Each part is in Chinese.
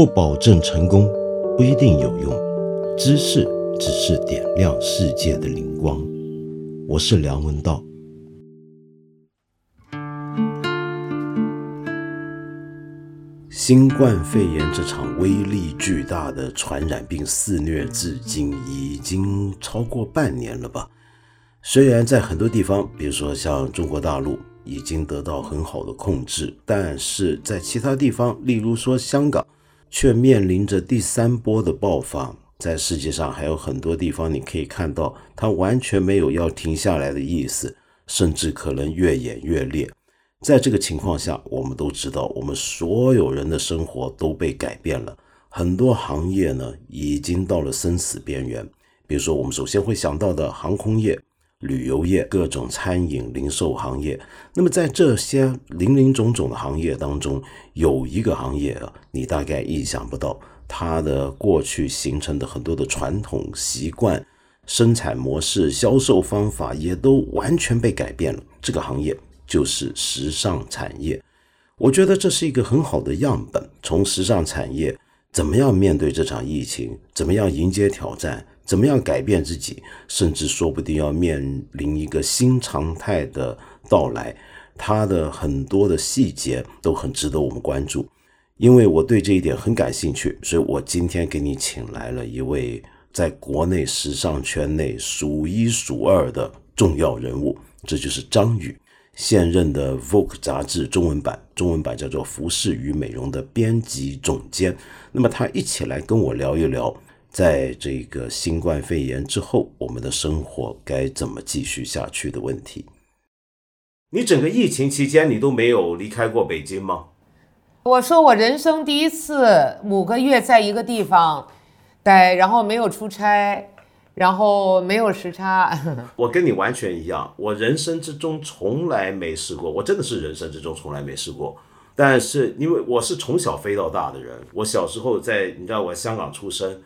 不保证成功，不一定有用。知识只是点亮世界的灵光。我是梁文道。新冠肺炎这场威力巨大的传染病肆虐至今已经超过半年了吧？虽然在很多地方，比如说像中国大陆，已经得到很好的控制，但是在其他地方，例如说香港，却面临着第三波的爆发。在世界上还有很多地方，你可以看到它完全没有要停下来的意思，甚至可能越演越烈。在这个情况下，我们都知道，我们所有人的生活都被改变了，很多行业呢已经到了生死边缘。比如说，我们首先会想到的航空业。旅游业、各种餐饮、零售行业，那么在这些林林总总的行业当中，有一个行业啊，你大概意想不到，它的过去形成的很多的传统习惯、生产模式、销售方法也都完全被改变了。这个行业就是时尚产业。我觉得这是一个很好的样本，从时尚产业怎么样面对这场疫情，怎么样迎接挑战。怎么样改变自己，甚至说不定要面临一个新常态的到来，它的很多的细节都很值得我们关注。因为我对这一点很感兴趣，所以我今天给你请来了一位在国内时尚圈内数一数二的重要人物，这就是张宇，现任的 Vogue 杂志中文版，中文版叫做《服饰与美容》的编辑总监。那么他一起来跟我聊一聊。在这个新冠肺炎之后，我们的生活该怎么继续下去的问题？你整个疫情期间，你都没有离开过北京吗？我说我人生第一次五个月在一个地方待，然后没有出差，然后没有时差。我跟你完全一样，我人生之中从来没试过，我真的是人生之中从来没试过。但是因为我是从小飞到大的人，我小时候在你知道我香港出生。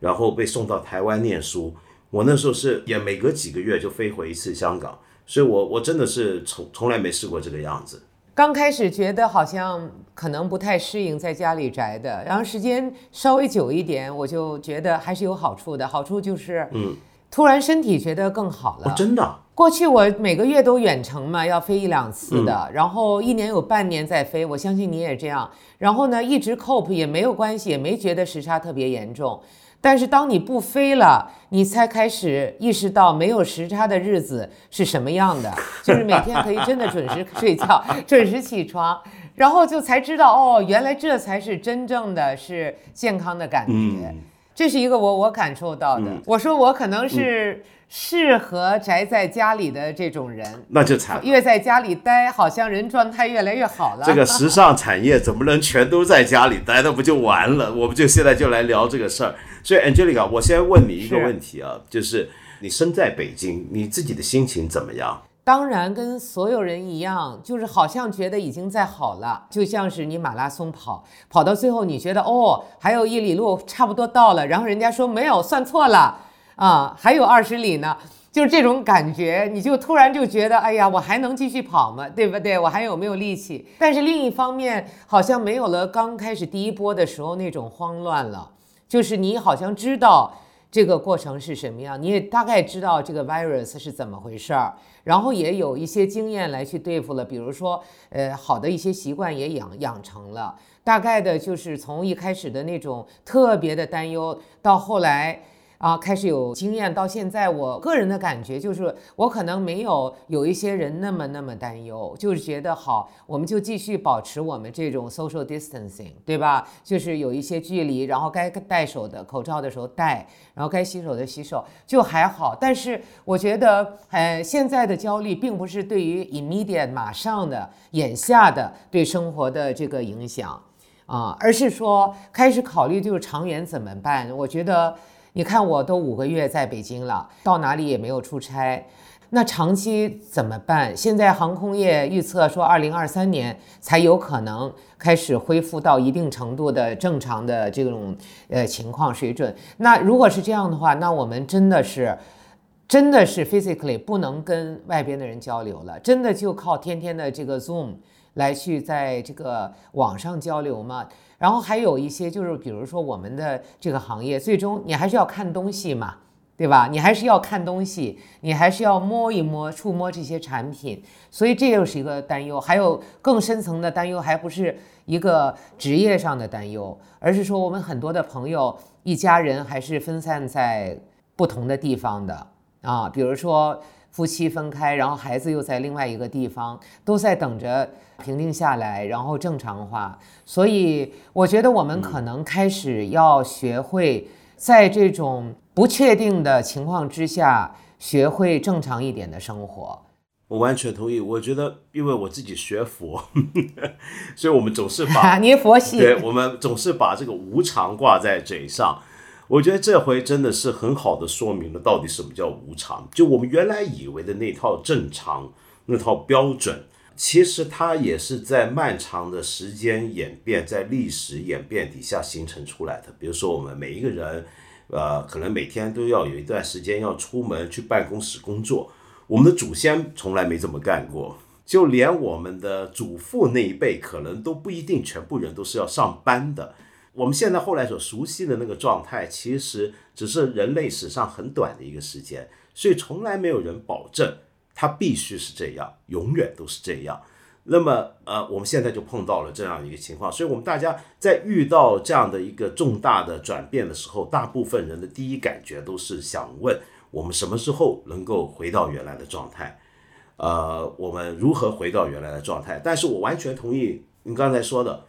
然后被送到台湾念书，我那时候是也每隔几个月就飞回一次香港，所以我我真的是从从来没试过这个样子。刚开始觉得好像可能不太适应在家里宅的，然后时间稍微久一点，我就觉得还是有好处的。好处就是，嗯，突然身体觉得更好了。真的？过去我每个月都远程嘛，要飞一两次的，然后一年有半年在飞，我相信你也这样。然后呢，一直 cope 也没有关系，也没觉得时差特别严重。但是当你不飞了，你才开始意识到没有时差的日子是什么样的，就是每天可以真的准时睡觉、准时起床，然后就才知道哦，原来这才是真正的是健康的感觉。这是一个我我感受到的。我说我可能是。适合宅在家里的这种人，那就惨。越在家里待，好像人状态越来越好了。这个时尚产业怎么能全都在家里待？那不就完了？我们就现在就来聊这个事儿。所以，Angelica，我先问你一个问题啊，就是你身在北京，你自己的心情怎么样？当然，跟所有人一样，就是好像觉得已经在好了，就像是你马拉松跑，跑到最后，你觉得哦，还有一里路，差不多到了，然后人家说没有，算错了。啊，还有二十里呢，就是这种感觉，你就突然就觉得，哎呀，我还能继续跑吗？对不对？我还有没有力气？但是另一方面，好像没有了刚开始第一波的时候那种慌乱了，就是你好像知道这个过程是什么样，你也大概知道这个 virus 是怎么回事儿，然后也有一些经验来去对付了，比如说，呃，好的一些习惯也养养成了，大概的就是从一开始的那种特别的担忧，到后来。啊，开始有经验，到现在，我个人的感觉就是，我可能没有有一些人那么那么担忧，就是觉得好，我们就继续保持我们这种 social distancing，对吧？就是有一些距离，然后该戴手的口罩的时候戴，然后该洗手的洗手，就还好。但是我觉得，呃，现在的焦虑并不是对于 immediate 马上的眼下的对生活的这个影响啊，而是说开始考虑就是长远怎么办？我觉得。你看，我都五个月在北京了，到哪里也没有出差，那长期怎么办？现在航空业预测说，二零二三年才有可能开始恢复到一定程度的正常的这种呃情况水准。那如果是这样的话，那我们真的是，真的是 physically 不能跟外边的人交流了，真的就靠天天的这个 Zoom。来去在这个网上交流嘛。然后还有一些就是，比如说我们的这个行业，最终你还是要看东西嘛。对吧？你还是要看东西，你还是要摸一摸、触摸这些产品，所以这又是一个担忧。还有更深层的担忧，还不是一个职业上的担忧，而是说我们很多的朋友、一家人还是分散在不同的地方的啊。比如说夫妻分开，然后孩子又在另外一个地方，都在等着平静下来，然后正常化。所以我觉得我们可能开始要学会在这种。不确定的情况之下，学会正常一点的生活，我完全同意。我觉得，因为我自己学佛，所以我们总是把 你佛系，对我们总是把这个无常挂在嘴上。我觉得这回真的是很好的说明了到底什么叫无常。就我们原来以为的那套正常、那套标准，其实它也是在漫长的时间演变、在历史演变底下形成出来的。比如说，我们每一个人。呃，可能每天都要有一段时间要出门去办公室工作。我们的祖先从来没这么干过，就连我们的祖父那一辈，可能都不一定全部人都是要上班的。我们现在后来所熟悉的那个状态，其实只是人类史上很短的一个时间，所以从来没有人保证它必须是这样，永远都是这样。那么，呃，我们现在就碰到了这样一个情况，所以，我们大家在遇到这样的一个重大的转变的时候，大部分人的第一感觉都是想问：我们什么时候能够回到原来的状态？呃，我们如何回到原来的状态？但是我完全同意您刚才说的，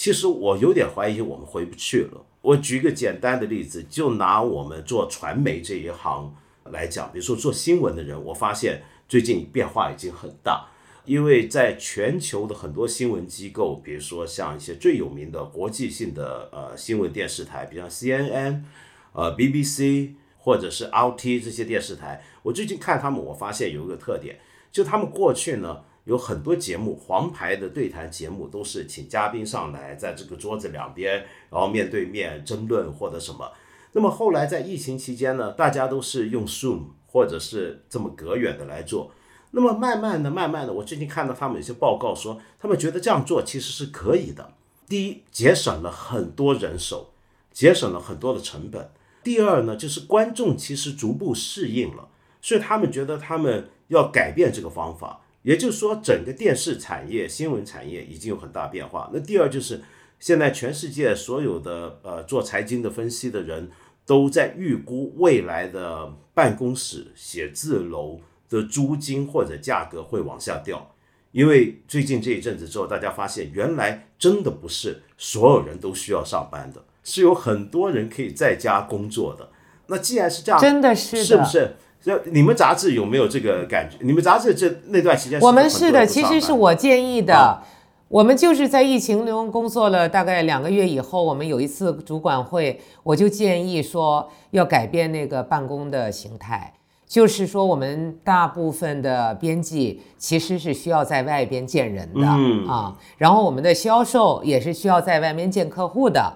其实我有点怀疑我们回不去了。我举一个简单的例子，就拿我们做传媒这一行来讲，比如说做新闻的人，我发现最近变化已经很大。因为在全球的很多新闻机构，比如说像一些最有名的国际性的呃新闻电视台，比如像 CNN、呃 BBC 或者是 RT 这些电视台，我最近看他们，我发现有一个特点，就他们过去呢有很多节目，黄牌的对谈节目都是请嘉宾上来，在这个桌子两边，然后面对面争论或者什么。那么后来在疫情期间呢，大家都是用 Zoom 或者是这么隔远的来做。那么慢慢的、慢慢的，我最近看到他们有些报告说，他们觉得这样做其实是可以的。第一，节省了很多人手，节省了很多的成本。第二呢，就是观众其实逐步适应了，所以他们觉得他们要改变这个方法。也就是说，整个电视产业、新闻产业已经有很大变化。那第二就是，现在全世界所有的呃做财经的分析的人都在预估未来的办公室、写字楼。的租金或者价格会往下掉，因为最近这一阵子之后，大家发现原来真的不是所有人都需要上班的，是有很多人可以在家工作的。那既然是这样，真的是是不是？就你们杂志有没有这个感觉？你们杂志这那段时间，我们是的，其实是我建议的。我们就是在疫情中工作了大概两个月以后，我们有一次主管会，我就建议说要改变那个办公的形态。就是说，我们大部分的编辑其实是需要在外边见人的啊，然后我们的销售也是需要在外面见客户的。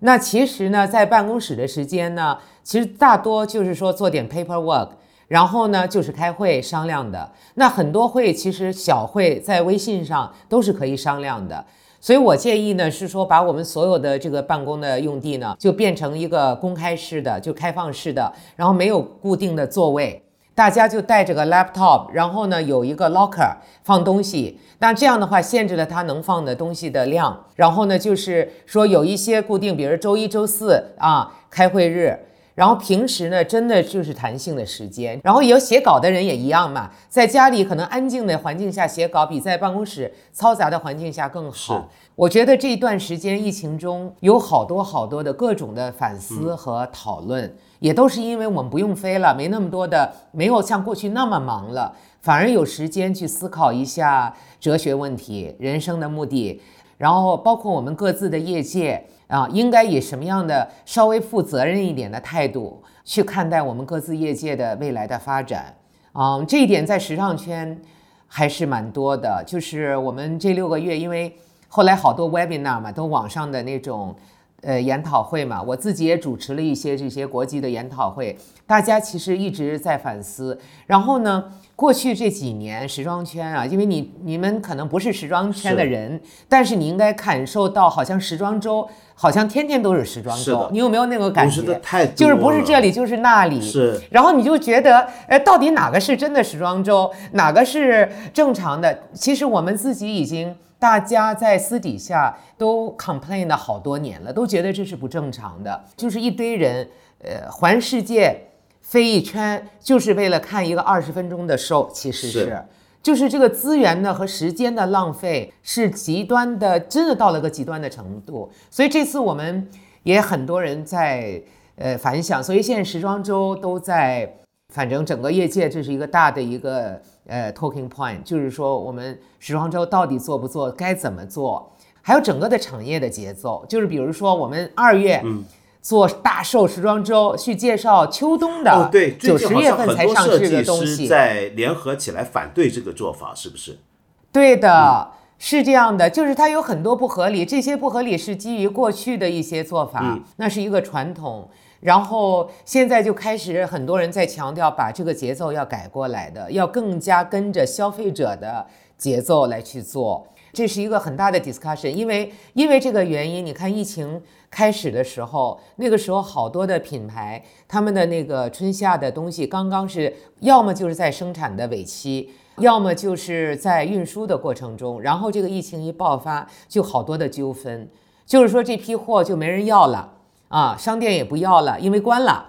那其实呢，在办公室的时间呢，其实大多就是说做点 paperwork，然后呢就是开会商量的。那很多会其实小会在微信上都是可以商量的。所以我建议呢，是说把我们所有的这个办公的用地呢，就变成一个公开式的，就开放式的，然后没有固定的座位，大家就带着个 laptop，然后呢有一个 locker 放东西，那这样的话限制了它能放的东西的量，然后呢就是说有一些固定，比如周一周四啊开会日。然后平时呢，真的就是弹性的时间。然后有写稿的人也一样嘛，在家里可能安静的环境下写稿，比在办公室嘈杂的环境下更好。我觉得这一段时间疫情中有好多好多的各种的反思和讨论，也都是因为我们不用飞了，没那么多的，没有像过去那么忙了，反而有时间去思考一下哲学问题、人生的目的，然后包括我们各自的业界。啊，应该以什么样的稍微负责任一点的态度去看待我们各自业界的未来的发展？啊，这一点在时尚圈还是蛮多的。就是我们这六个月，因为后来好多 webinar 嘛，都网上的那种呃研讨会嘛，我自己也主持了一些这些国际的研讨会，大家其实一直在反思。然后呢，过去这几年时装圈啊，因为你你们可能不是时装圈的人，但是你应该感受到，好像时装周好像天天都是时装周，你有没有那个感觉？就是不是这里就是那里。是。然后你就觉得，呃，到底哪个是真的时装周，哪个是正常的？其实我们自己已经。大家在私底下都 complain 了好多年了，都觉得这是不正常的，就是一堆人，呃，环世界飞一圈，就是为了看一个二十分钟的 show，其实是，就是这个资源呢和时间的浪费是极端的，真的到了个极端的程度。所以这次我们也很多人在呃反响，所以现在时装周都在。反正整个业界这是一个大的一个呃 talking point，就是说我们时装周到底做不做，该怎么做，还有整个的产业的节奏，就是比如说我们二月做大寿时装周，去介绍秋冬的，对，九十月份才上市的东西，在联合起来反对这个做法，是不是？对的，是这样的，就是它有很多不合理，这些不合理是基于过去的一些做法，那是一个传统。然后现在就开始很多人在强调，把这个节奏要改过来的，要更加跟着消费者的节奏来去做，这是一个很大的 discussion。因为因为这个原因，你看疫情开始的时候，那个时候好多的品牌，他们的那个春夏的东西刚刚是要么就是在生产的尾期，要么就是在运输的过程中，然后这个疫情一爆发，就好多的纠纷，就是说这批货就没人要了。啊，商店也不要了，因为关了。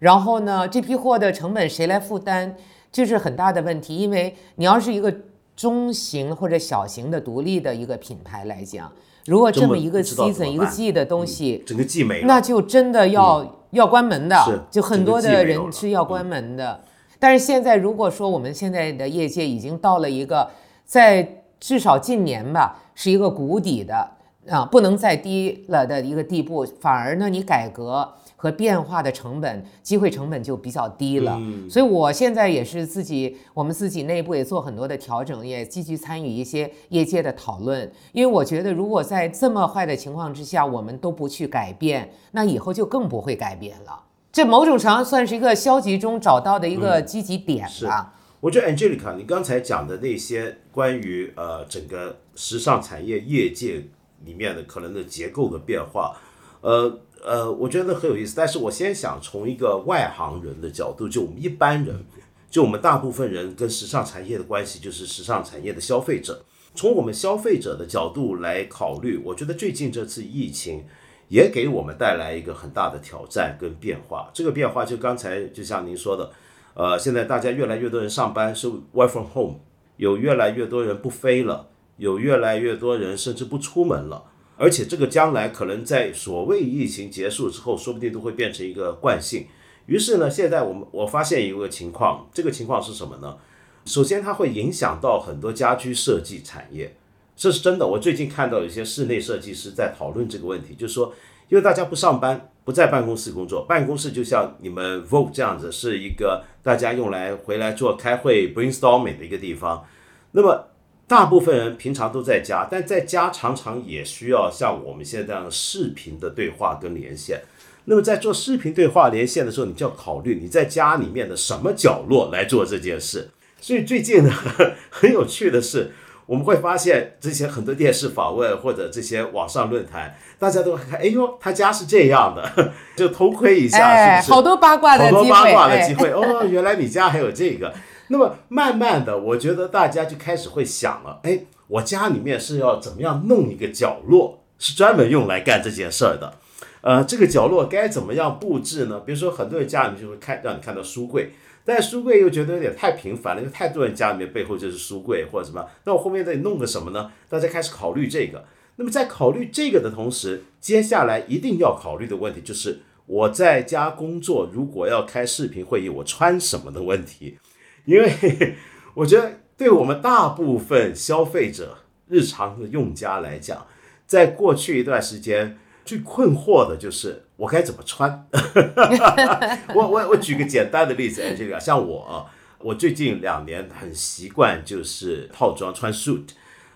然后呢，这批货的成本谁来负担，这是很大的问题。因为你要是一个中型或者小型的独立的一个品牌来讲，如果这么一个 season 一个季的东西，整个季没了，那就真的要要关门的，就很多的人是要关门的。但是现在如果说我们现在的业界已经到了一个在至少近年吧，是一个谷底的。啊，不能再低了的一个地步，反而呢，你改革和变化的成本、机会成本就比较低了。所以，我现在也是自己，我们自己内部也做很多的调整，也积极参与一些业界的讨论。因为我觉得，如果在这么坏的情况之下，我们都不去改变，那以后就更不会改变了。这某种程度上算是一个消极中找到的一个积极点吧。我觉得 Angelica，你刚才讲的那些关于呃整个时尚产业业界。里面的可能的结构的变化，呃呃，我觉得很有意思。但是我先想从一个外行人的角度，就我们一般人，就我们大部分人跟时尚产业的关系，就是时尚产业的消费者。从我们消费者的角度来考虑，我觉得最近这次疫情也给我们带来一个很大的挑战跟变化。这个变化就刚才就像您说的，呃，现在大家越来越多人上班是 work from home，有越来越多人不飞了。有越来越多人甚至不出门了，而且这个将来可能在所谓疫情结束之后，说不定都会变成一个惯性。于是呢，现在我们我发现一个情况，这个情况是什么呢？首先，它会影响到很多家居设计产业，这是真的。我最近看到有些室内设计师在讨论这个问题，就是说，因为大家不上班，不在办公室工作，办公室就像你们 Vogue 这样子，是一个大家用来回来做开会 brainstorming 的一个地方，那么。大部分人平常都在家，但在家常常也需要像我们现在这样视频的对话跟连线。那么在做视频对话连线的时候，你就要考虑你在家里面的什么角落来做这件事。所以最近呢，很有趣的是，我们会发现之前很多电视访问或者这些网上论坛，大家都看，哎呦，他家是这样的，就偷窥一下，是不是？好多八卦的机会，好多八卦的机会。哦，原来你家还有这个。那么慢慢的，我觉得大家就开始会想了，哎，我家里面是要怎么样弄一个角落，是专门用来干这件事儿的，呃，这个角落该怎么样布置呢？比如说很多人家里面就会看让你看到书柜，但书柜又觉得有点太频繁了，因为太多人家里面背后就是书柜或者什么，那我后面得弄个什么呢？大家开始考虑这个。那么在考虑这个的同时，接下来一定要考虑的问题就是我在家工作，如果要开视频会议，我穿什么的问题。因为我觉得，对我们大部分消费者、日常的用家来讲，在过去一段时间最困惑的就是我该怎么穿。我我我举个简单的例子，这个像我，我最近两年很习惯就是套装穿 suit，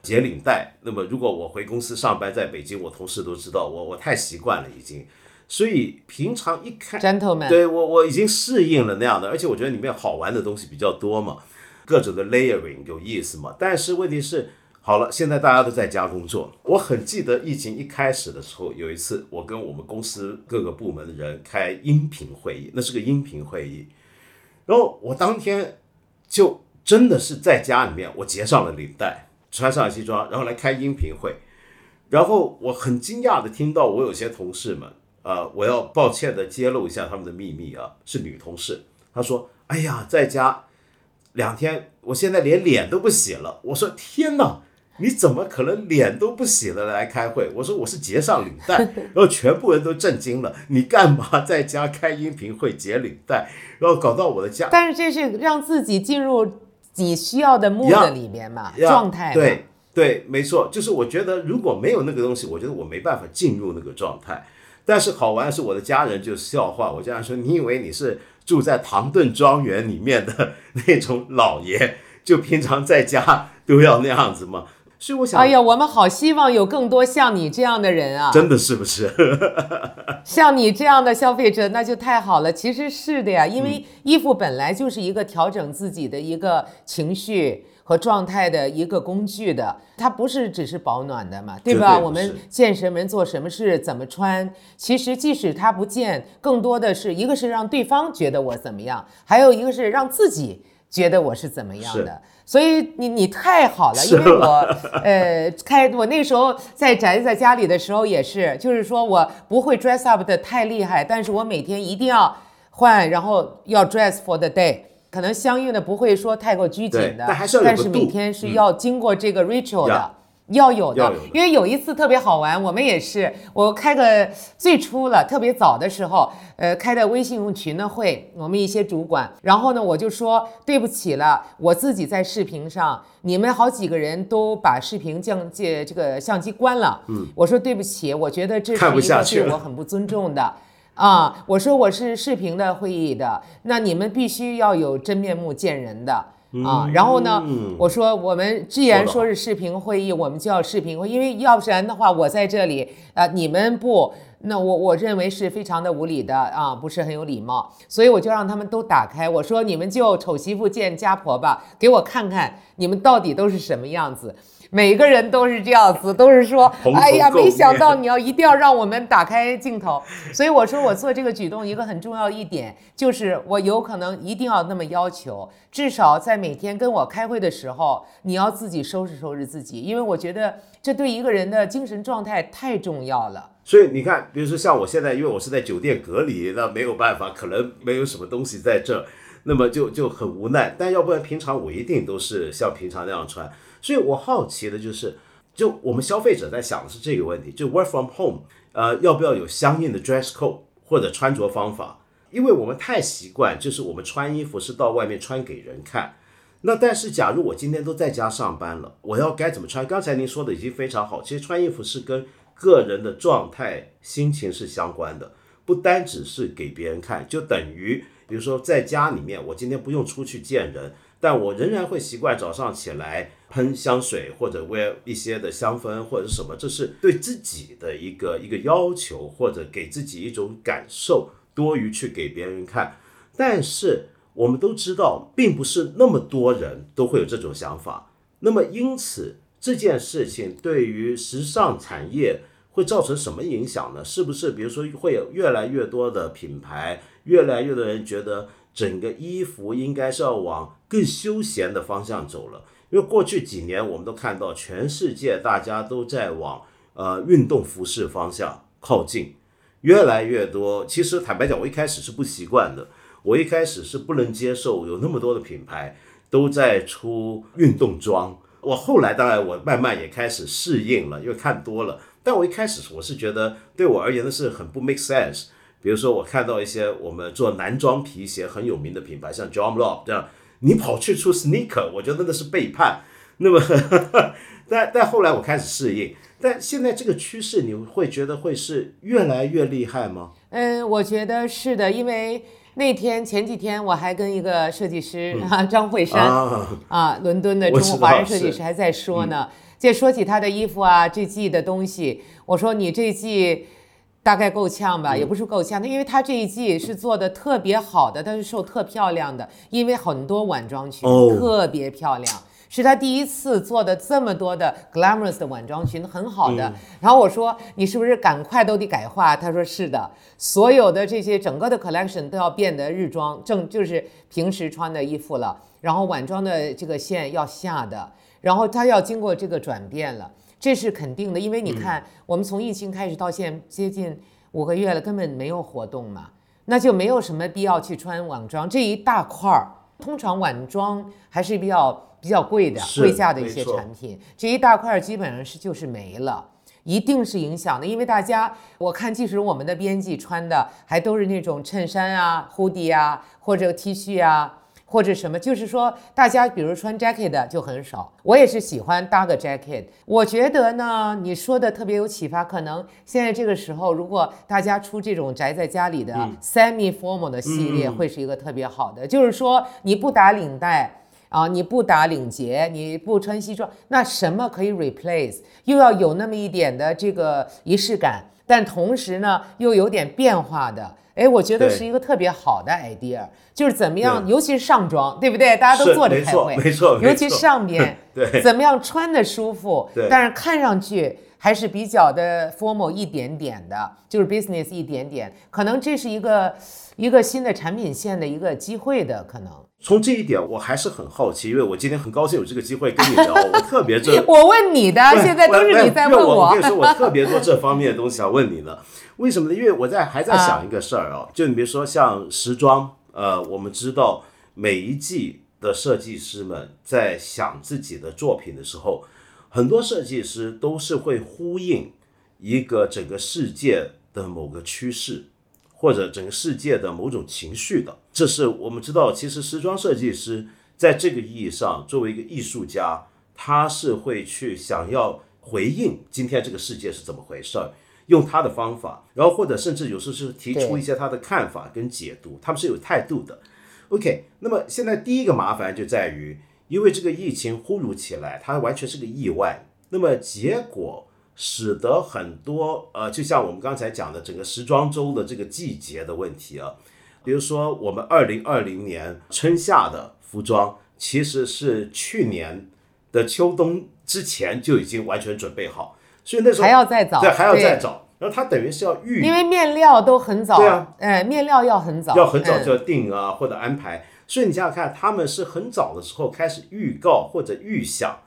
解领带。那么如果我回公司上班，在北京，我同事都知道我我太习惯了已经。所以平常一看 gentleman，对我我已经适应了那样的，而且我觉得里面好玩的东西比较多嘛，各种的 layering 有意思嘛。但是问题是，好了，现在大家都在家工作。我很记得疫情一开始的时候，有一次我跟我们公司各个部门的人开音频会议，那是个音频会议，然后我当天就真的是在家里面，我结上了领带，穿上了西装，然后来开音频会。然后我很惊讶的听到我有些同事们。呃，我要抱歉的揭露一下他们的秘密啊，是女同事。她说：“哎呀，在家两天，我现在连脸都不洗了。”我说：“天哪，你怎么可能脸都不洗了来开会？”我说：“我是结上领带。”然后全部人都震惊了。你干嘛在家开音频会结领带？然后搞到我的家。但是这是让自己进入你需要的 mood 里面嘛，状态。对对，没错，就是我觉得如果没有那个东西，我觉得我没办法进入那个状态。但是好玩的是，我的家人就笑话我，家人说：“你以为你是住在唐顿庄园里面的那种老爷，就平常在家都要那样子吗？”所以我想，哎呀，我们好希望有更多像你这样的人啊！真的是不是？像你这样的消费者，那就太好了。其实是的呀，因为衣服本来就是一个调整自己的一个情绪。和状态的一个工具的，它不是只是保暖的嘛，对吧？我们见什么人做什么事，怎么穿，其实即使它不见，更多的是一个是让对方觉得我怎么样，还有一个是让自己觉得我是怎么样的。所以你你太好了，因为我呃开我那时候在宅在家里的时候也是，就是说我不会 dress up 的太厉害，但是我每天一定要换，然后要 dress for the day。可能相应的不会说太过拘谨的，但是每天是要经过这个 ritual 的，要有的。因为有一次特别好玩，我们也是，我开个最初了，特别早的时候，呃，开的微信用群的会，我们一些主管，然后呢，我就说对不起了，我自己在视频上，你们好几个人都把视频降借这个相机关了，嗯，我说对不起，我觉得这是一个对我很不尊重的。啊，我说我是视频的会议的，那你们必须要有真面目见人的啊。然后呢，我说我们既然说是视频会议，我们就要视频会，因为要不然的话，我在这里呃，你们不，那我我认为是非常的无理的啊，不是很有礼貌，所以我就让他们都打开，我说你们就丑媳妇见家婆吧，给我看看你们到底都是什么样子。每个人都是这样子，都是说，哎呀，没想到你要一定要让我们打开镜头，所以我说我做这个举动一个很重要一点，就是我有可能一定要那么要求，至少在每天跟我开会的时候，你要自己收拾收拾自己，因为我觉得这对一个人的精神状态太重要了。所以你看，比如说像我现在，因为我是在酒店隔离，那没有办法，可能没有什么东西在这，那么就就很无奈。但要不然平常我一定都是像平常那样穿。所以我好奇的就是，就我们消费者在想的是这个问题，就 work from home，呃，要不要有相应的 dress code 或者穿着方法？因为我们太习惯，就是我们穿衣服是到外面穿给人看。那但是假如我今天都在家上班了，我要该怎么穿？刚才您说的已经非常好，其实穿衣服是跟个人的状态、心情是相关的，不单只是给别人看，就等于比如说在家里面，我今天不用出去见人。但我仍然会习惯早上起来喷香水或者 wear 一些的香氛或者什么，这是对自己的一个一个要求，或者给自己一种感受，多于去给别人看。但是我们都知道，并不是那么多人都会有这种想法。那么因此这件事情对于时尚产业会造成什么影响呢？是不是比如说会有越来越多的品牌，越来越多人觉得？整个衣服应该是要往更休闲的方向走了，因为过去几年我们都看到全世界大家都在往呃运动服饰方向靠近，越来越多。其实坦白讲，我一开始是不习惯的，我一开始是不能接受有那么多的品牌都在出运动装。我后来当然我慢慢也开始适应了，因为看多了。但我一开始我是觉得对我而言的是很不 make sense。比如说，我看到一些我们做男装皮鞋很有名的品牌，像 John Lobb 这样，你跑去出 sneaker，我觉得那是背叛。那么，但但后来我开始适应。但现在这个趋势，你会觉得会是越来越厉害吗？嗯，我觉得是的，因为那天前几天我还跟一个设计师啊张慧珊啊，伦敦的中国华人设计师还在说呢。这说起他的衣服啊，这季的东西，我说你这季大概够呛吧？也不是够呛，因为他这一季是做的特别好的，他是瘦特漂亮的，因为很多晚装裙特别漂亮。是他第一次做的这么多的 glamorous 的晚装裙，很好的。然后我说你是不是赶快都得改化？他说是的，所有的这些整个的 collection 都要变得日装，正就是平时穿的衣服了。然后晚装的这个线要下的，然后他要经过这个转变了，这是肯定的。因为你看，我们从疫情开始到现接近五个月了，根本没有活动嘛，那就没有什么必要去穿晚装这一大块儿。通常晚装还是比较。比较贵的、贵价的一些产品，这一大块基本上是就是没了，一定是影响的。因为大家，我看即使我们的编辑穿的还都是那种衬衫啊、hoodie 啊，或者 T 恤啊，或者什么，就是说大家比如穿 jacket 的就很少。我也是喜欢搭个 jacket。我觉得呢，你说的特别有启发。可能现在这个时候，如果大家出这种宅在家里的 semi formal 的系列，会是一个特别好的，就是说你不打领带。啊，你不打领结，你不穿西装，那什么可以 replace？又要有那么一点的这个仪式感，但同时呢，又有点变化的。哎，我觉得是一个特别好的 idea，就是怎么样，尤其是上装，对不对？大家都坐着开会，没错，尤其上边，对，怎么样穿的舒服，但是看上去还是比较的 formal 一点点的，就是 business 一点点，可能这是一个一个新的产品线的一个机会的可能。从这一点，我还是很好奇，因为我今天很高兴有这个机会跟你聊，我特别这 我问你的，现在都是你在问我。我跟你说，我特别多这方面的东西想问你呢。为什么呢？因为我在还在想一个事儿啊，就你比如说像时装，呃，我们知道每一季的设计师们在想自己的作品的时候，很多设计师都是会呼应一个整个世界的某个趋势。或者整个世界的某种情绪的，这是我们知道。其实时装设计师在这个意义上，作为一个艺术家，他是会去想要回应今天这个世界是怎么回事儿，用他的方法，然后或者甚至有时候是提出一些他的看法跟解读，他们是有态度的。OK，那么现在第一个麻烦就在于，因为这个疫情忽如其来，它完全是个意外，那么结果。使得很多呃，就像我们刚才讲的整个时装周的这个季节的问题啊，比如说我们二零二零年春夏的服装，其实是去年的秋冬之前就已经完全准备好，所以那时候还要再找，对，还要再找，然后它等于是要预，因为面料都很早，对啊，哎，面料要很早，要很早就要定啊或者安排，所以你想想看，他们是很早的时候开始预告或者预想。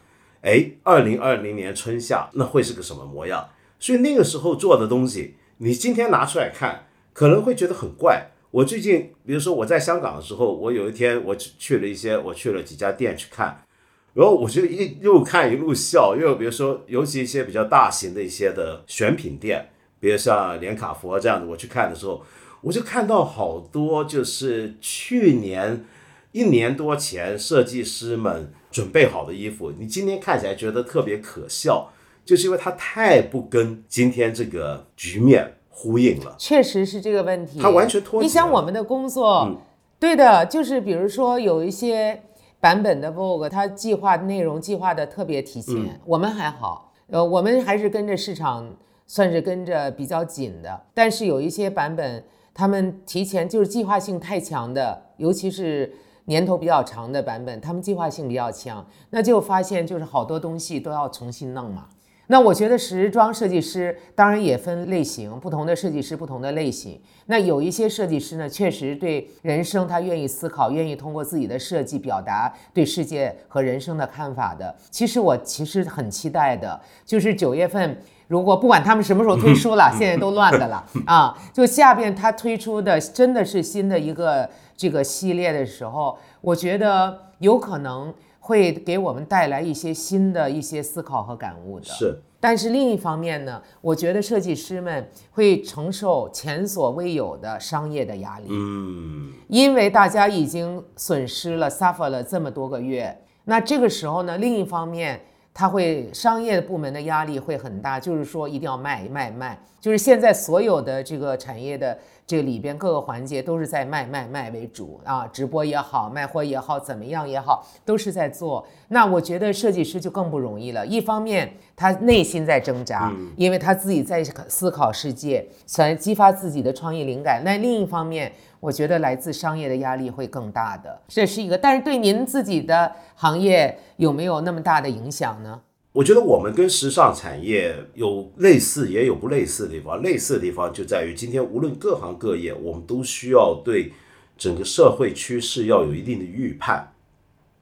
哎，二零二零年春夏那会是个什么模样？所以那个时候做的东西，你今天拿出来看，可能会觉得很怪。我最近，比如说我在香港的时候，我有一天我去了一些，我去了几家店去看，然后我就一一路看一路笑，因为比如说，尤其一些比较大型的一些的选品店，比如像连卡佛这样的，我去看的时候，我就看到好多就是去年一年多前设计师们。准备好的衣服，你今天看起来觉得特别可笑，就是因为它太不跟今天这个局面呼应了。确实是这个问题，它完全脱。你想我们的工作，对的，就是比如说有一些版本的 Vogue，它计划内容计划的特别提前，我们还好，呃，我们还是跟着市场，算是跟着比较紧的。但是有一些版本，他们提前就是计划性太强的，尤其是。年头比较长的版本，他们计划性比较强，那就发现就是好多东西都要重新弄嘛。那我觉得时装设计师当然也分类型，不同的设计师不同的类型。那有一些设计师呢，确实对人生他愿意思考，愿意通过自己的设计表达对世界和人生的看法的。其实我其实很期待的，就是九月份，如果不管他们什么时候推出了，现在都乱的了啊，就下边他推出的真的是新的一个。这个系列的时候，我觉得有可能会给我们带来一些新的一些思考和感悟的。是，但是另一方面呢，我觉得设计师们会承受前所未有的商业的压力。嗯，因为大家已经损失了、suffer 了这么多个月，那这个时候呢，另一方面，他会商业部门的压力会很大，就是说一定要卖卖卖，就是现在所有的这个产业的。这里边各个环节都是在卖卖卖为主啊，直播也好，卖货也好，怎么样也好，都是在做。那我觉得设计师就更不容易了。一方面他内心在挣扎，因为他自己在思考世界，想激发自己的创意灵感。那另一方面，我觉得来自商业的压力会更大的。这是一个，但是对您自己的行业有没有那么大的影响呢？我觉得我们跟时尚产业有类似，也有不类似的地方。类似的地方就在于，今天无论各行各业，我们都需要对整个社会趋势要有一定的预判，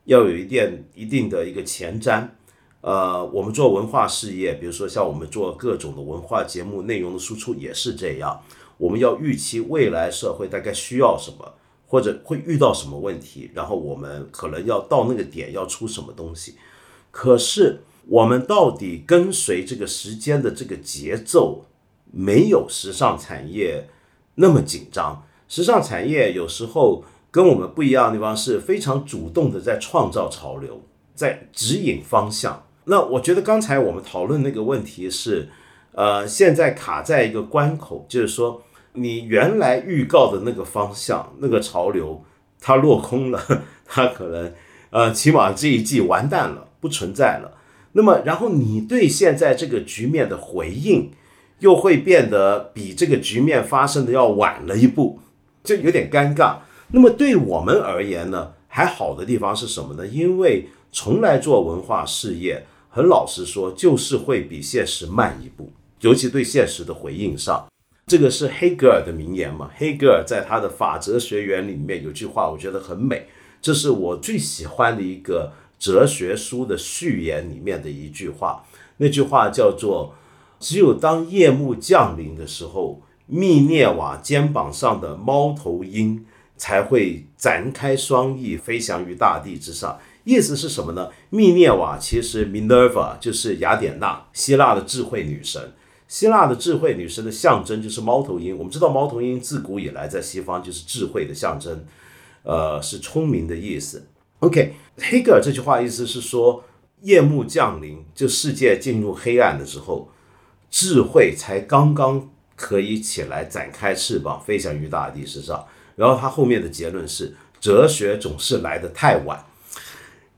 要有一定一定的一个前瞻。呃，我们做文化事业，比如说像我们做各种的文化节目内容的输出，也是这样。我们要预期未来社会大概需要什么，或者会遇到什么问题，然后我们可能要到那个点要出什么东西。可是。我们到底跟随这个时间的这个节奏，没有时尚产业那么紧张。时尚产业有时候跟我们不一样的地方是非常主动的在创造潮流，在指引方向。那我觉得刚才我们讨论那个问题是，呃，现在卡在一个关口，就是说你原来预告的那个方向、那个潮流，它落空了，它可能呃，起码这一季完蛋了，不存在了。那么，然后你对现在这个局面的回应，又会变得比这个局面发生的要晚了一步，就有点尴尬。那么对我们而言呢，还好的地方是什么呢？因为从来做文化事业，很老实说，就是会比现实慢一步，尤其对现实的回应上。这个是黑格尔的名言嘛？黑格尔在他的《法哲学园》里面有句话，我觉得很美，这是我最喜欢的一个。哲学书的序言里面的一句话，那句话叫做：“只有当夜幕降临的时候，密涅瓦肩膀上的猫头鹰才会展开双翼，飞翔于大地之上。”意思是什么呢？密涅瓦其实 Minerva 就是雅典娜，希腊的智慧女神。希腊的智慧女神的象征就是猫头鹰。我们知道，猫头鹰自古以来在西方就是智慧的象征，呃，是聪明的意思。OK，黑格尔这句话意思是说，夜幕降临，就世界进入黑暗的时候，智慧才刚刚可以起来展开翅膀，飞翔于大地之上。然后他后面的结论是，哲学总是来得太晚，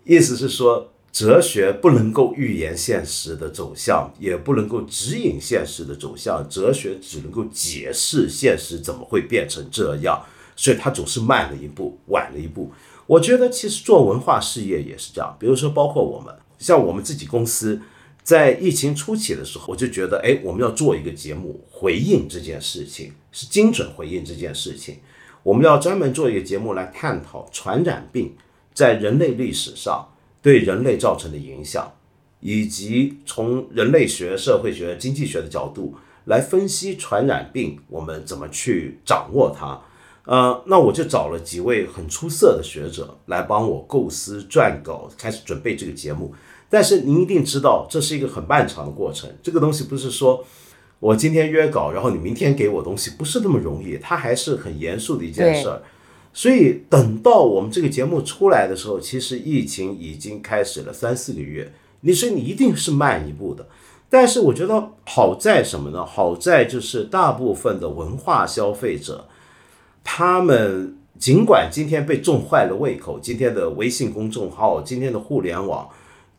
意思是说，哲学不能够预言现实的走向，也不能够指引现实的走向，哲学只能够解释现实怎么会变成这样，所以它总是慢了一步，晚了一步。我觉得其实做文化事业也是这样，比如说包括我们，像我们自己公司，在疫情初期的时候，我就觉得，哎，我们要做一个节目回应这件事情，是精准回应这件事情。我们要专门做一个节目来探讨传染病在人类历史上对人类造成的影响，以及从人类学、社会学、经济学的角度来分析传染病，我们怎么去掌握它。呃，那我就找了几位很出色的学者来帮我构思、撰稿，开始准备这个节目。但是您一定知道，这是一个很漫长的过程。这个东西不是说我今天约稿，然后你明天给我东西，不是那么容易。它还是很严肃的一件事儿。所以等到我们这个节目出来的时候，其实疫情已经开始了三四个月。你说你一定是慢一步的。但是我觉得好在什么呢？好在就是大部分的文化消费者。他们尽管今天被种坏了胃口，今天的微信公众号，今天的互联网，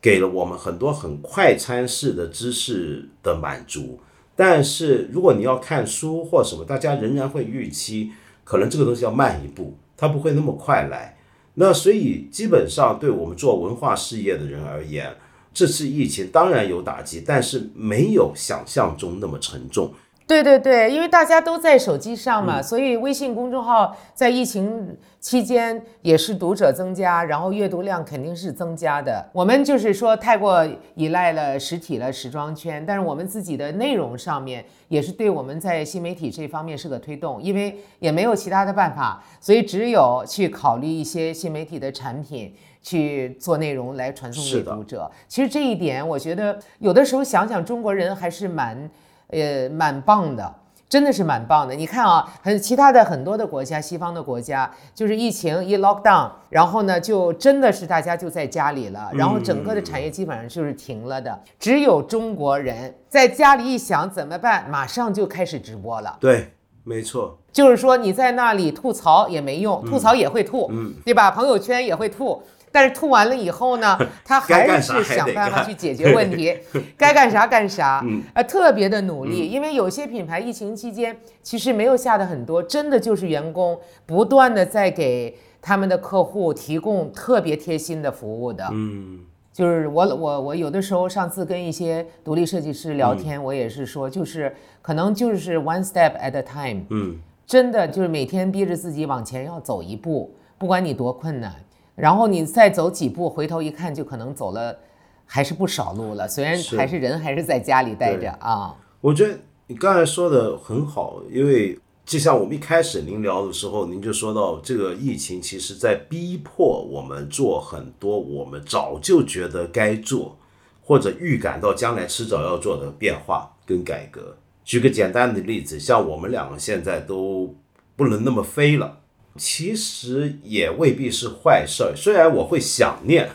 给了我们很多很快餐式的知识的满足，但是如果你要看书或什么，大家仍然会预期，可能这个东西要慢一步，它不会那么快来。那所以基本上对我们做文化事业的人而言，这次疫情当然有打击，但是没有想象中那么沉重。对对对，因为大家都在手机上嘛，所以微信公众号在疫情期间也是读者增加，然后阅读量肯定是增加的。我们就是说太过依赖了实体了时装圈，但是我们自己的内容上面也是对我们在新媒体这方面是个推动，因为也没有其他的办法，所以只有去考虑一些新媒体的产品去做内容来传送给读者。其实这一点，我觉得有的时候想想，中国人还是蛮。呃，蛮棒的，真的是蛮棒的。你看啊，很其他的很多的国家，西方的国家，就是疫情一 lock down，然后呢，就真的是大家就在家里了，然后整个的产业基本上就是停了的。只有中国人在家里一想怎么办，马上就开始直播了。对，没错，就是说你在那里吐槽也没用，吐槽也会吐，嗯对吧？朋友圈也会吐。但是吐完了以后呢，他还是想办法去解决问题，该干啥干啥，嗯。呃，特别的努力。因为有些品牌疫情期间其实没有下的很多，真的就是员工不断的在给他们的客户提供特别贴心的服务的。嗯。就是我我我有的时候上次跟一些独立设计师聊天，我也是说，就是可能就是 one step at a time，嗯，真的就是每天逼着自己往前要走一步，不管你多困难，然后你再走几步，回头一看就可能走了还是不少路了。虽然还是人还是在家里待着啊，我觉得你刚才说的很好，因为就像我们一开始您聊的时候，您就说到这个疫情其实在逼迫我们做很多我们早就觉得该做，或者预感到将来迟早要做的变化跟改革。举个简单的例子，像我们两个现在都不能那么飞了，其实也未必是坏事儿。虽然我会想念，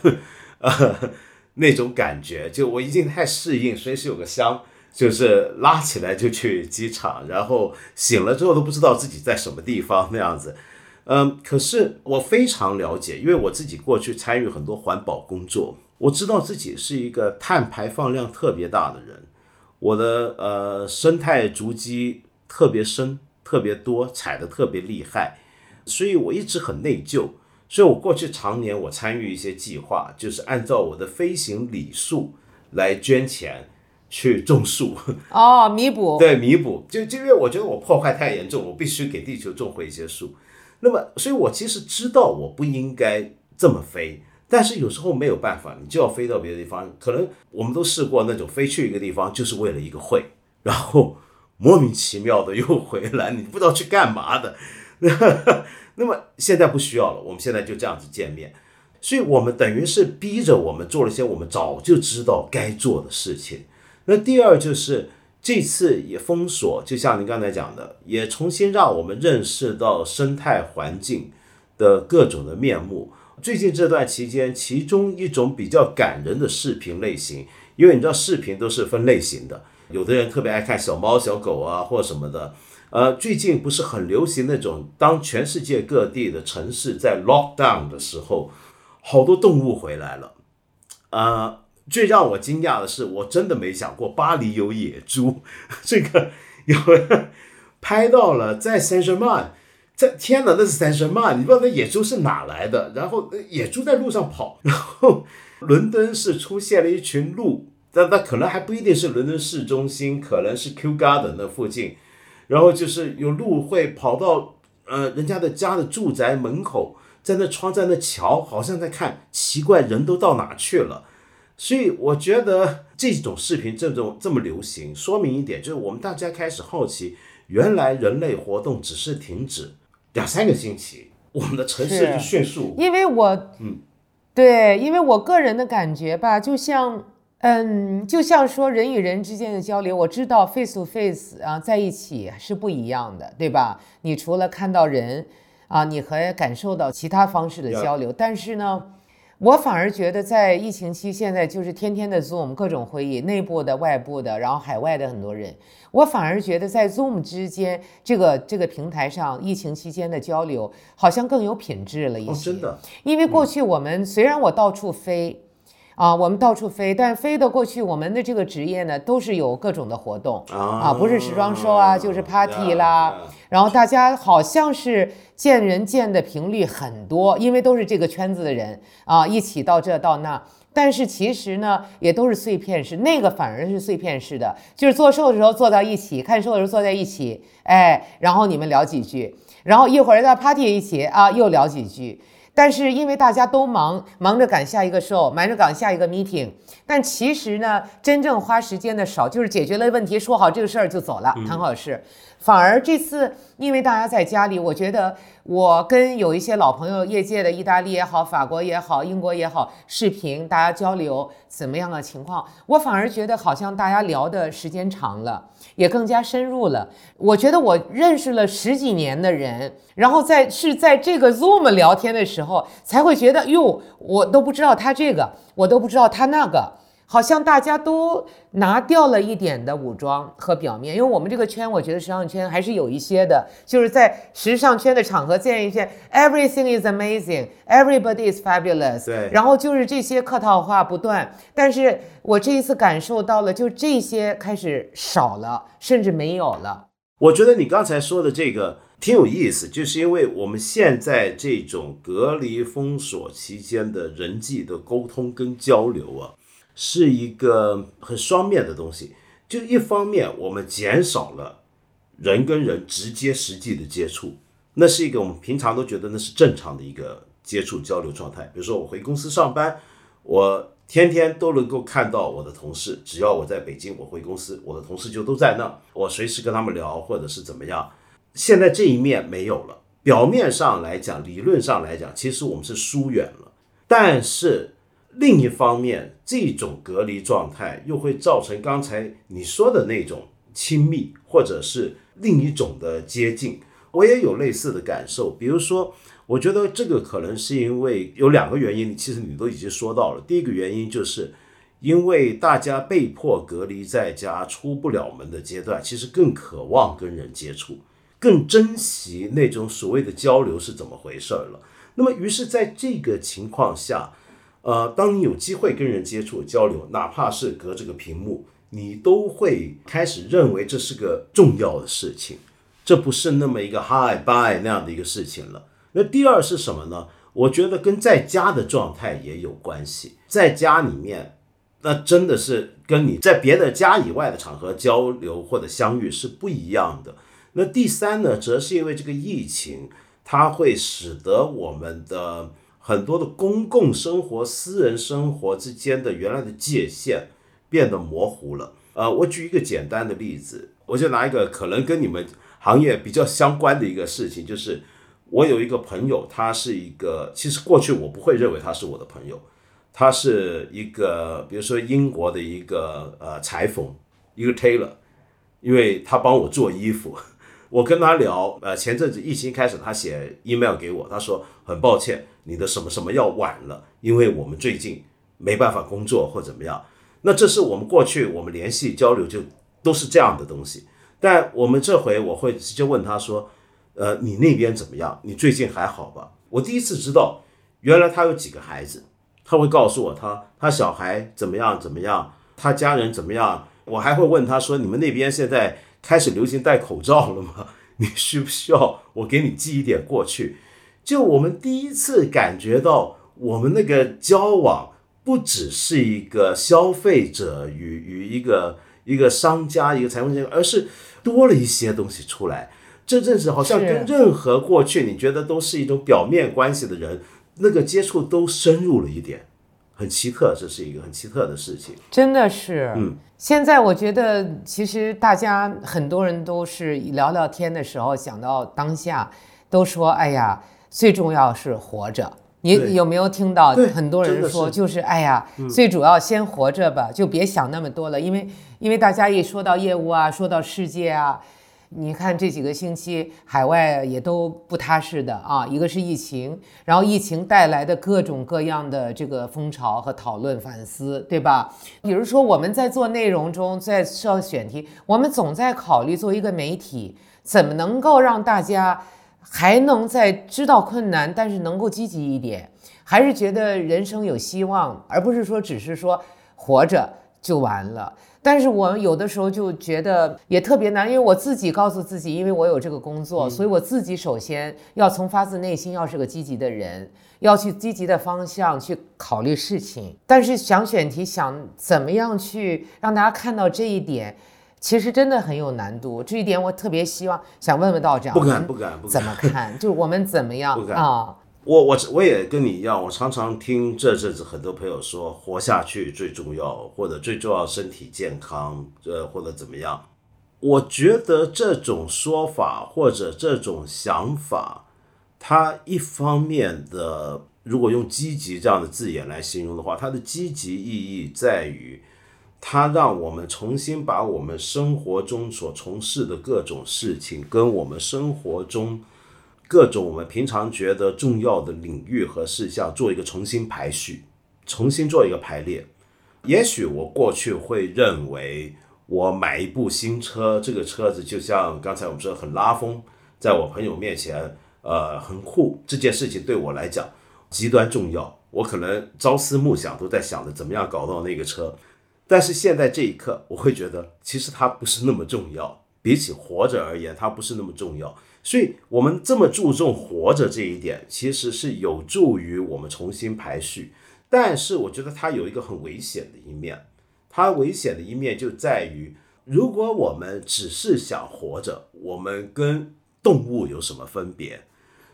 呃，那种感觉，就我已经太适应，随时有个箱，就是拉起来就去机场，然后醒了之后都不知道自己在什么地方那样子。嗯，可是我非常了解，因为我自己过去参与很多环保工作，我知道自己是一个碳排放量特别大的人，我的呃生态足迹特别深、特别多，踩的特别厉害，所以我一直很内疚。所以我过去常年我参与一些计划，就是按照我的飞行里数来捐钱去种树，哦，弥补，对，弥补。就就因为我觉得我破坏太严重，我必须给地球种回一些树。那么，所以我其实知道我不应该这么飞，但是有时候没有办法，你就要飞到别的地方。可能我们都试过那种飞去一个地方就是为了一个会，然后莫名其妙的又回来，你不知道去干嘛的。那么现在不需要了，我们现在就这样子见面，所以我们等于是逼着我们做了一些我们早就知道该做的事情。那第二就是这次也封锁，就像您刚才讲的，也重新让我们认识到生态环境的各种的面目。最近这段期间，其中一种比较感人的视频类型，因为你知道视频都是分类型的，有的人特别爱看小猫小狗啊或什么的。呃，最近不是很流行那种，当全世界各地的城市在 lockdown 的时候，好多动物回来了。呃，最让我惊讶的是，我真的没想过巴黎有野猪，这个有人拍到了在 Saint Germain，在天哪，那是 Saint Germain，你不知道那野猪是哪来的？然后呃野猪在路上跑，然后伦敦是出现了一群鹿，但那可能还不一定是伦敦市中心，可能是 Kew Garden 那附近。然后就是有鹿会跑到呃人家的家的住宅门口，在那窗在那瞧，好像在看，奇怪人都到哪去了。所以我觉得这种视频这种这么流行，说明一点就是我们大家开始好奇，原来人类活动只是停止两三个星期，我们的城市就迅速因为我，嗯，对，因为我个人的感觉吧，就像，嗯，就像说人与人之间的交流，我知道 face to face 啊在一起是不一样的，对吧？你除了看到人啊，你还感受到其他方式的交流，但是呢。我反而觉得，在疫情期，现在就是天天的 Zoom 各种会议，内部的、外部的，然后海外的很多人，我反而觉得在 Zoom 之间这个这个平台上，疫情期间的交流好像更有品质了一些。哦，真的，因为过去我们虽然我到处飞，啊，我们到处飞，但飞的过去我们的这个职业呢，都是有各种的活动啊，不是时装周啊，就是 party 啦。然后大家好像是见人见的频率很多，因为都是这个圈子的人啊，一起到这到那。但是其实呢，也都是碎片式，那个反而是碎片式的，就是做秀的时候坐到一起，看秀的时候坐在一起，哎，然后你们聊几句，然后一会儿在 party 一起啊，又聊几句。但是因为大家都忙，忙着赶下一个 show，忙着赶下一个 meeting，但其实呢，真正花时间的少，就是解决了问题，说好这个事儿就走了，谈好事。反而这次因为大家在家里，我觉得我跟有一些老朋友，业界的意大利也好、法国也好、英国也好，视频大家交流怎么样的情况，我反而觉得好像大家聊的时间长了，也更加深入了。我觉得我认识了十几年的人，然后在是在这个 Zoom 聊天的时候，才会觉得哟，我都不知道他这个，我都不知道他那个。好像大家都拿掉了一点的武装和表面，因为我们这个圈，我觉得时尚圈还是有一些的，就是在时尚圈的场合见一见 everything is amazing，everybody is fabulous，对然后就是这些客套话不断。但是我这一次感受到了，就这些开始少了，甚至没有了。我觉得你刚才说的这个挺有意思，就是因为我们现在这种隔离封锁期间的人际的沟通跟交流啊，是一个很双面的东西。就一方面，我们减少了人跟人直接实际的接触，那是一个我们平常都觉得那是正常的一个接触交流状态。比如说我回公司上班，我天天都能够看到我的同事，只要我在北京，我回公司，我的同事就都在那，我随时跟他们聊，或者是怎么样。现在这一面没有了，表面上来讲，理论上来讲，其实我们是疏远了，但是另一方面，这种隔离状态又会造成刚才你说的那种亲密，或者是另一种的接近。我也有类似的感受，比如说，我觉得这个可能是因为有两个原因，其实你都已经说到了。第一个原因就是因为大家被迫隔离在家，出不了门的阶段，其实更渴望跟人接触，更珍惜那种所谓的交流是怎么回事儿了。那么，于是在这个情况下，呃，当你有机会跟人接触交流，哪怕是隔着个屏幕，你都会开始认为这是个重要的事情。这不是那么一个 hi bye 那样的一个事情了。那第二是什么呢？我觉得跟在家的状态也有关系。在家里面，那真的是跟你在别的家以外的场合交流或者相遇是不一样的。那第三呢，则是因为这个疫情，它会使得我们的很多的公共生活、私人生活之间的原来的界限变得模糊了。呃，我举一个简单的例子，我就拿一个可能跟你们。行业比较相关的一个事情，就是我有一个朋友，他是一个，其实过去我不会认为他是我的朋友，他是一个，比如说英国的一个呃裁缝，一个 tailor，因为他帮我做衣服，我跟他聊，呃前阵子疫情开始，他写 email 给我，他说很抱歉，你的什么什么要晚了，因为我们最近没办法工作或怎么样，那这是我们过去我们联系交流就都是这样的东西。但我们这回我会直接问他说：“呃，你那边怎么样？你最近还好吧？”我第一次知道，原来他有几个孩子，他会告诉我他他小孩怎么样怎么样，他家人怎么样。我还会问他说：“你们那边现在开始流行戴口罩了吗？你需不需要我给你寄一点过去？”就我们第一次感觉到，我们那个交往不只是一个消费者与与一个一个商家一个裁缝间，而是。多了一些东西出来，这阵子好像跟任何过去你觉得都是一种表面关系的人，那个接触都深入了一点，很奇特，这是一个很奇特的事情。真的是，嗯，现在我觉得其实大家很多人都是聊聊天的时候想到当下，都说哎呀，最重要是活着。你有没有听到很多人说，就是哎呀，最主要先活着吧，就别想那么多了，因为因为大家一说到业务啊，说到世界啊，你看这几个星期海外也都不踏实的啊，一个是疫情，然后疫情带来的各种各样的这个风潮和讨论反思，对吧？比如说我们在做内容中，在设选题，我们总在考虑做一个媒体，怎么能够让大家。还能在知道困难，但是能够积极一点，还是觉得人生有希望，而不是说只是说活着就完了。但是我有的时候就觉得也特别难，因为我自己告诉自己，因为我有这个工作，所以我自己首先要从发自内心要是个积极的人，要去积极的方向去考虑事情。但是想选题，想怎么样去让大家看到这一点。其实真的很有难度，这一点我特别希望想问问道长，不敢不敢不敢，怎么看？就是我们怎么样啊？我我我也跟你一样，我常常听这阵子很多朋友说活下去最重要，或者最重要身体健康，呃或者怎么样？我觉得这种说法或者这种想法，它一方面的如果用积极这样的字眼来形容的话，它的积极意义在于。它让我们重新把我们生活中所从事的各种事情，跟我们生活中各种我们平常觉得重要的领域和事项做一个重新排序，重新做一个排列。也许我过去会认为，我买一部新车，这个车子就像刚才我们说很拉风，在我朋友面前，呃，很酷。这件事情对我来讲极端重要，我可能朝思暮想都在想着怎么样搞到那个车。但是现在这一刻，我会觉得其实它不是那么重要，比起活着而言，它不是那么重要。所以，我们这么注重活着这一点，其实是有助于我们重新排序。但是我觉得它有一个很危险的一面，它危险的一面就在于，如果我们只是想活着，我们跟动物有什么分别？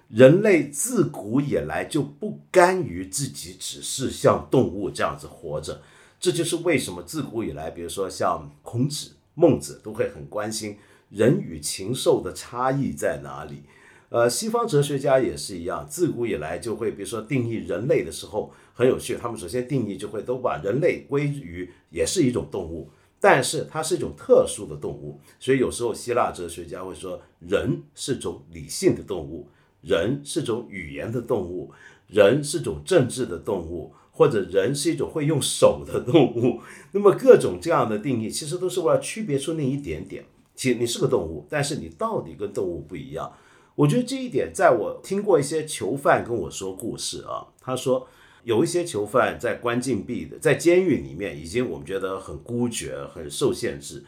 人类自古以来就不甘于自己只是像动物这样子活着，这就是为什么自古以来，比如说像孔子、孟子都会很关心人与禽兽的差异在哪里。呃，西方哲学家也是一样，自古以来就会，比如说定义人类的时候很有趣，他们首先定义就会都把人类归于也是一种动物，但是它是一种特殊的动物，所以有时候希腊哲学家会说人是种理性的动物，人是种语言的动物，人是种政治的动物，或者人是一种会用手的动物。那么各种这样的定义，其实都是为了区别出那一点点，其实你是个动物，但是你到底跟动物不一样。我觉得这一点，在我听过一些囚犯跟我说故事啊，他说有一些囚犯在关禁闭的，在监狱里面已经我们觉得很孤绝、很受限制，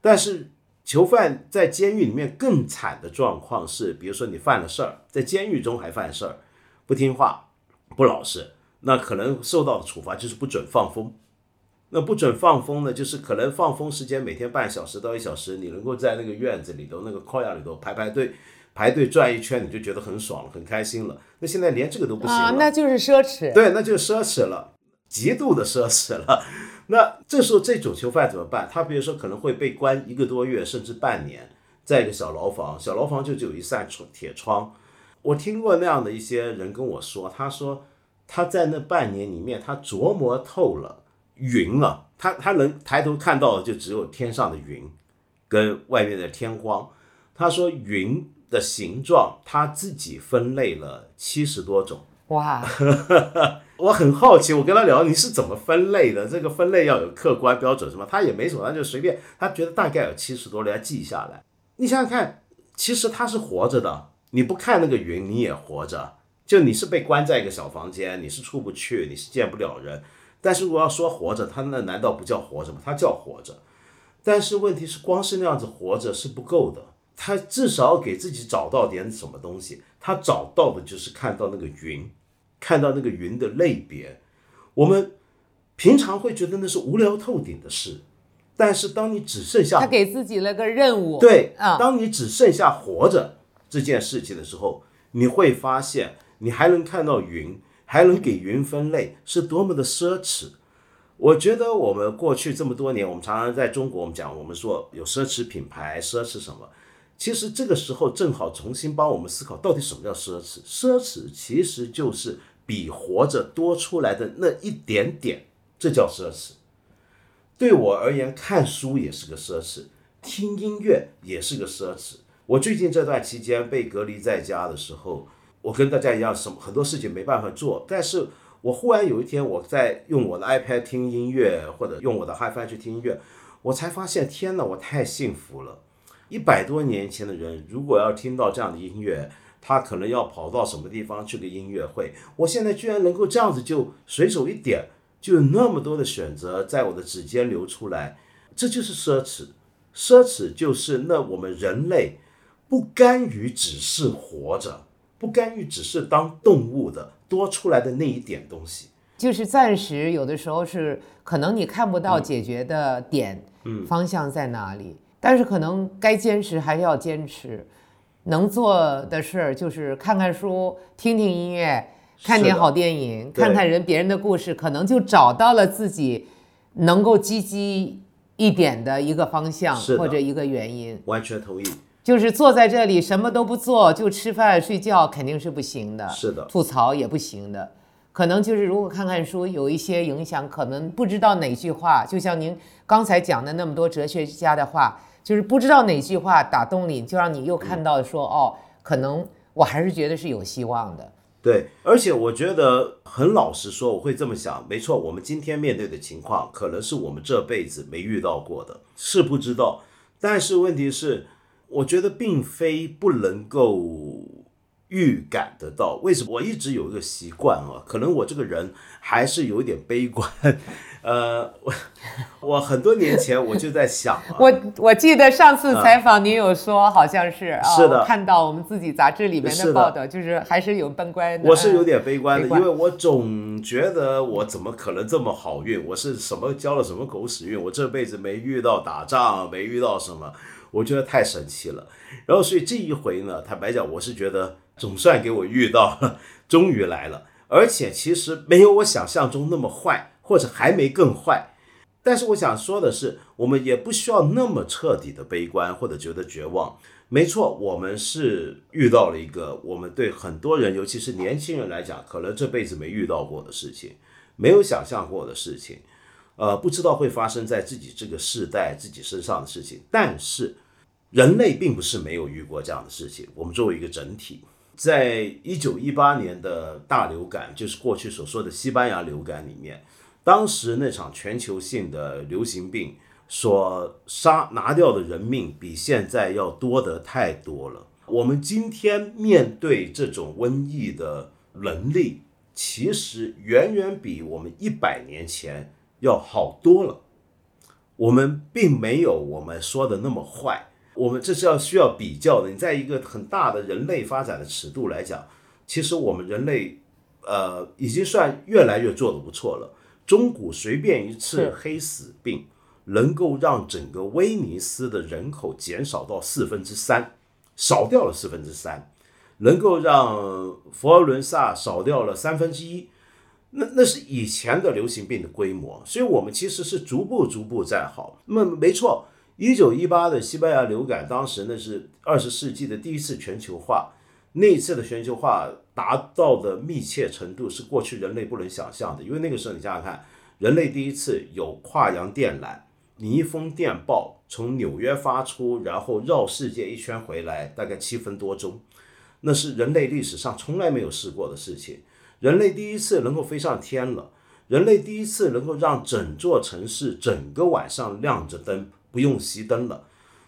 但是囚犯在监狱里面更惨的状况是，比如说你犯了事儿，在监狱中还犯事儿，不听话、不老实，那可能受到的处罚就是不准放风。那不准放风呢，就是可能放风时间每天半小时到一小时，你能够在那个院子里头、那个 c o u r 里头排排队。排队转一圈，你就觉得很爽了，很开心了。那现在连这个都不行了，那就是奢侈。对，那就是奢侈了，极度的奢侈了。那这时候这种囚犯怎么办？他比如说可能会被关一个多月，甚至半年，在一个小牢房，小牢房就只有一扇窗铁窗。我听过那样的一些人跟我说，他说他在那半年里面，他琢磨透了云了，他他能抬头看到的就只有天上的云，跟外面的天光。他说云。的形状，他自己分类了七十多种。哇，我很好奇，我跟他聊，你是怎么分类的？这个分类要有客观标准是吗？他也没什么，他就随便，他觉得大概有七十多，他记下来。你想想看，其实他是活着的，你不看那个云，你也活着。就你是被关在一个小房间，你是出不去，你是见不了人。但是我要说活着，他那难道不叫活着吗？他叫活着。但是问题是，光是那样子活着是不够的。他至少给自己找到点什么东西，他找到的就是看到那个云，看到那个云的类别。我们平常会觉得那是无聊透顶的事，但是当你只剩下他给自己了个任务，对，啊当你只剩下活着这件事情的时候，你会发现你还能看到云，还能给云分类，是多么的奢侈。我觉得我们过去这么多年，我们常常在中国，我们讲我们说有奢侈品牌，奢侈什么？其实这个时候正好重新帮我们思考，到底什么叫奢侈？奢侈其实就是比活着多出来的那一点点，这叫奢侈。对我而言，看书也是个奢侈，听音乐也是个奢侈。我最近这段期间被隔离在家的时候，我跟大家一样，什么很多事情没办法做，但是我忽然有一天，我在用我的 iPad 听音乐，或者用我的 HiFi 去听音乐，我才发现，天哪，我太幸福了。一百多年前的人，如果要听到这样的音乐，他可能要跑到什么地方去个音乐会。我现在居然能够这样子就随手一点，就有那么多的选择在我的指尖流出来，这就是奢侈。奢侈就是那我们人类不甘于只是活着，不干预只是当动物的多出来的那一点东西，就是暂时有的时候是可能你看不到解决的点，嗯，方向在哪里？但是可能该坚持还是要坚持，能做的事儿就是看看书、听听音乐、看点好电影、看看人别人的故事，可能就找到了自己能够积极一点的一个方向或者一个原因。完全同意。就是坐在这里什么都不做就吃饭睡觉肯定是不行的。是的。吐槽也不行的。可能就是如果看看书有一些影响，可能不知道哪句话，就像您刚才讲的那么多哲学家的话。就是不知道哪句话打动你，就让你又看到说哦，可能我还是觉得是有希望的。对，而且我觉得很老实说，我会这么想，没错，我们今天面对的情况，可能是我们这辈子没遇到过的，是不知道。但是问题是，我觉得并非不能够预感得到。为什么？我一直有一个习惯啊，可能我这个人还是有点悲观。呃，我我很多年前我就在想啊，我 我记得上次采访您有说，好像是 啊，是的看到我们自己杂志里面的的报道，就是还是有悲观的。我是有点悲观的，观因为我总觉得我怎么可能这么好运？我是什么交了什么狗屎运？我这辈子没遇到打仗，没遇到什么，我觉得太神奇了。然后所以这一回呢，坦白讲，我是觉得总算给我遇到了，终于来了，而且其实没有我想象中那么坏，或者还没更坏。但是我想说的是，我们也不需要那么彻底的悲观或者觉得绝望。没错，我们是遇到了一个我们对很多人，尤其是年轻人来讲，可能这辈子没遇到过的事情，没有想象过的事情，呃，不知道会发生在自己这个世代自己身上的事情。但是人类并不是没有遇过这样的事情。我们作为一个整体，在一九一八年的大流感，就是过去所说的西班牙流感里面，当时那场全球性的流行病所杀拿掉的人命比现在要多得太多了。我们今天面对这种瘟疫的能力，其实远远比我们一百年前要好多了。我们并没有我们说的那么坏，我们这是要需要比较的。你在一个很大的人类发展的尺度来讲，其实我们人类呃已经算越来越做得不错了。中古随便一次黑死病，能够让整个威尼斯的人口减少到四分之三，少掉了四分之三，能够让佛罗伦萨少掉了三分之一。那那是以前的流行病的规模，所以我们其实是逐步逐步在好。那么没错，一九一八的西班牙流感，当时那是二十世纪的第一次全球化，那一次的全球化达到的密切程度是过去人类不能想象的。因为那个时候你想想看，人类第一次有跨洋电缆，你一封电报从纽约发出，然后绕世界一圈回来，大概七分多钟，那是人类历史上从来没有试过的事情。人类第一次能够飞上天了，人类第一次能够让整座城市整个晚上亮着灯，不用熄灯了，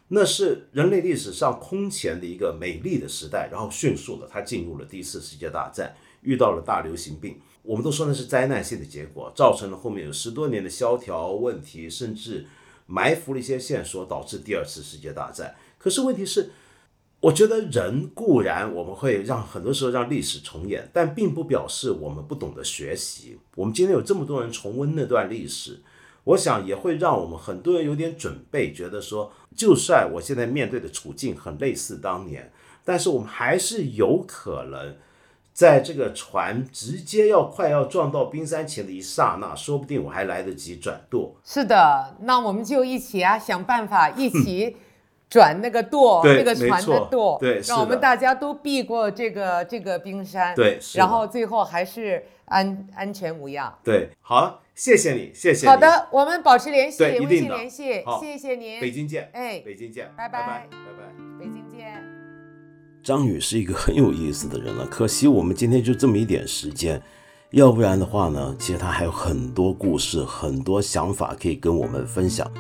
那是人类历史上空前的一个美丽的时代。然后迅速的，它进入了第一次世界大战，遇到了大流行病，我们都说那是灾难性的结果，造成了后面有十多年的萧条问题，甚至埋伏了一些线索，导致第二次世界大战。可是问题是。我觉得人固然我们会让很多时候让历史重演，但并不表示我们不懂得学习。我们今天有这么多人重温那段历史，我想也会让我们很多人有点准备，觉得说，就算我现在面对的处境很类似当年，但是我们还是有可能在这个船直接要快要撞到冰山前的一刹那，说不定我还来得及转舵。是的，那我们就一起啊，想办法一起 转那个舵，对那个船的舵，对让我们大家都避过这个这个冰山，对然后最后还是安安全无恙。对，好，谢谢你，谢谢你。好，的，我们保持联系，微信对一定的联系，谢谢您，北京见，哎，北京见，拜拜拜拜，拜拜。北京见。张宇是一个很有意思的人了，可惜我们今天就这么一点时间，要不然的话呢，其实他还有很多故事、很多想法可以跟我们分享。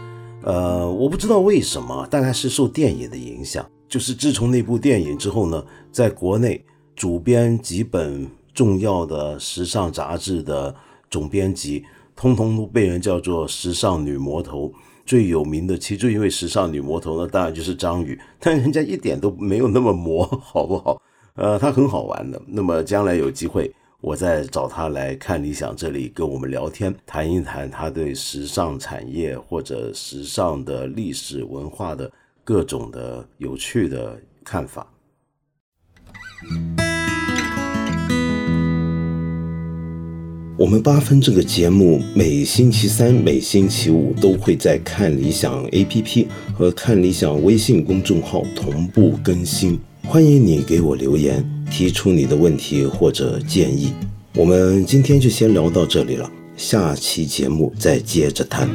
呃，我不知道为什么，大概是受电影的影响，就是自从那部电影之后呢，在国内主编几本重要的时尚杂志的总编辑，通通都被人叫做时尚女魔头。最有名的其中一位时尚女魔头呢，当然就是张宇，但人家一点都没有那么魔，好不好？呃，她很好玩的。那么将来有机会，我再找他来看理想这里跟我们聊天，谈一谈他对时尚产业或者时尚的历史文化的各种的有趣的看法。我们八分这个节目每星期三、每星期五都会在看理想 APP 和看理想微信公众号同步更新，欢迎你给我留言，提出你的问题或者建议。我们今天就先聊到这里了，下期节目再接着谈。